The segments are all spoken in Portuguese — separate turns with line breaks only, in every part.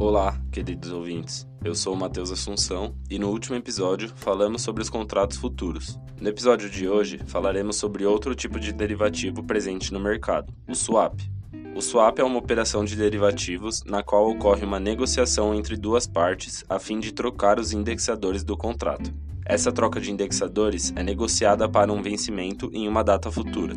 Olá, queridos ouvintes. Eu sou o Matheus Assunção e no último episódio falamos sobre os contratos futuros. No episódio de hoje falaremos sobre outro tipo de derivativo presente no mercado, o swap. O swap é uma operação de derivativos na qual ocorre uma negociação entre duas partes a fim de trocar os indexadores do contrato. Essa troca de indexadores é negociada para um vencimento em uma data futura.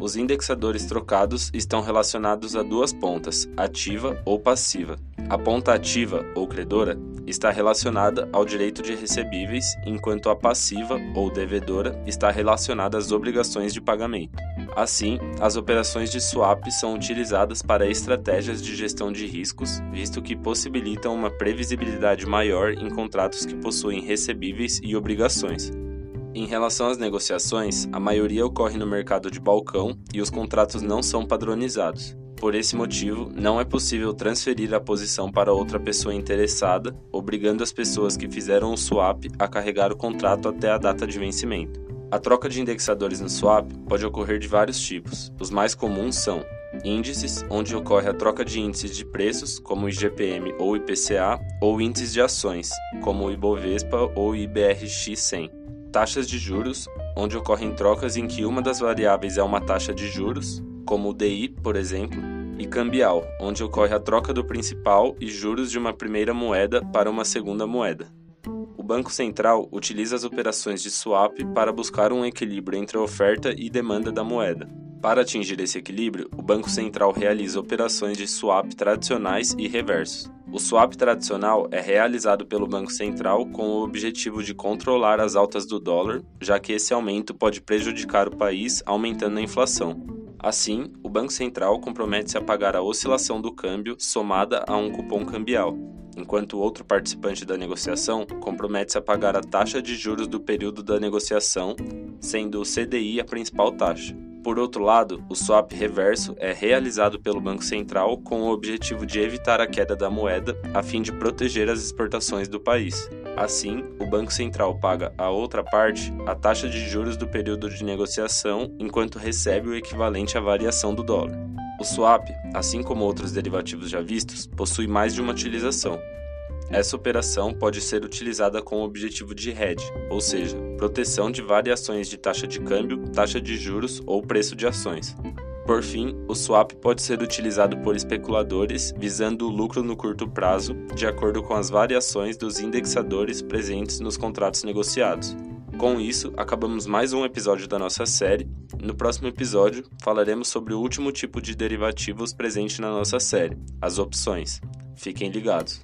Os indexadores trocados estão relacionados a duas pontas, ativa ou passiva. A ponta ativa ou credora está relacionada ao direito de recebíveis, enquanto a passiva ou devedora está relacionada às obrigações de pagamento. Assim, as operações de swap são utilizadas para estratégias de gestão de riscos, visto que possibilitam uma previsibilidade maior em contratos que possuem recebíveis e obrigações. Em relação às negociações, a maioria ocorre no mercado de balcão e os contratos não são padronizados. Por esse motivo, não é possível transferir a posição para outra pessoa interessada, obrigando as pessoas que fizeram o swap a carregar o contrato até a data de vencimento. A troca de indexadores no swap pode ocorrer de vários tipos. Os mais comuns são índices, onde ocorre a troca de índices de preços, como o IGPM ou IPCA, ou índices de ações, como o Ibovespa ou o IBRX 100 taxas de juros, onde ocorrem trocas em que uma das variáveis é uma taxa de juros, como o DI, por exemplo, e cambial, onde ocorre a troca do principal e juros de uma primeira moeda para uma segunda moeda. O Banco Central utiliza as operações de swap para buscar um equilíbrio entre a oferta e demanda da moeda. Para atingir esse equilíbrio, o Banco Central realiza operações de swap tradicionais e reversos. O swap tradicional é realizado pelo Banco Central com o objetivo de controlar as altas do dólar, já que esse aumento pode prejudicar o país, aumentando a inflação. Assim, o Banco Central compromete-se a pagar a oscilação do câmbio somada a um cupom cambial, enquanto o outro participante da negociação compromete-se a pagar a taxa de juros do período da negociação, sendo o CDI a principal taxa. Por outro lado, o swap reverso é realizado pelo Banco Central com o objetivo de evitar a queda da moeda a fim de proteger as exportações do país. Assim, o Banco Central paga à outra parte a taxa de juros do período de negociação enquanto recebe o equivalente à variação do dólar. O swap, assim como outros derivativos já vistos, possui mais de uma utilização. Essa operação pode ser utilizada com o objetivo de hedge, ou seja, proteção de variações de taxa de câmbio, taxa de juros ou preço de ações. Por fim, o swap pode ser utilizado por especuladores visando o lucro no curto prazo, de acordo com as variações dos indexadores presentes nos contratos negociados. Com isso, acabamos mais um episódio da nossa série. No próximo episódio, falaremos sobre o último tipo de derivativos presente na nossa série, as opções. Fiquem ligados.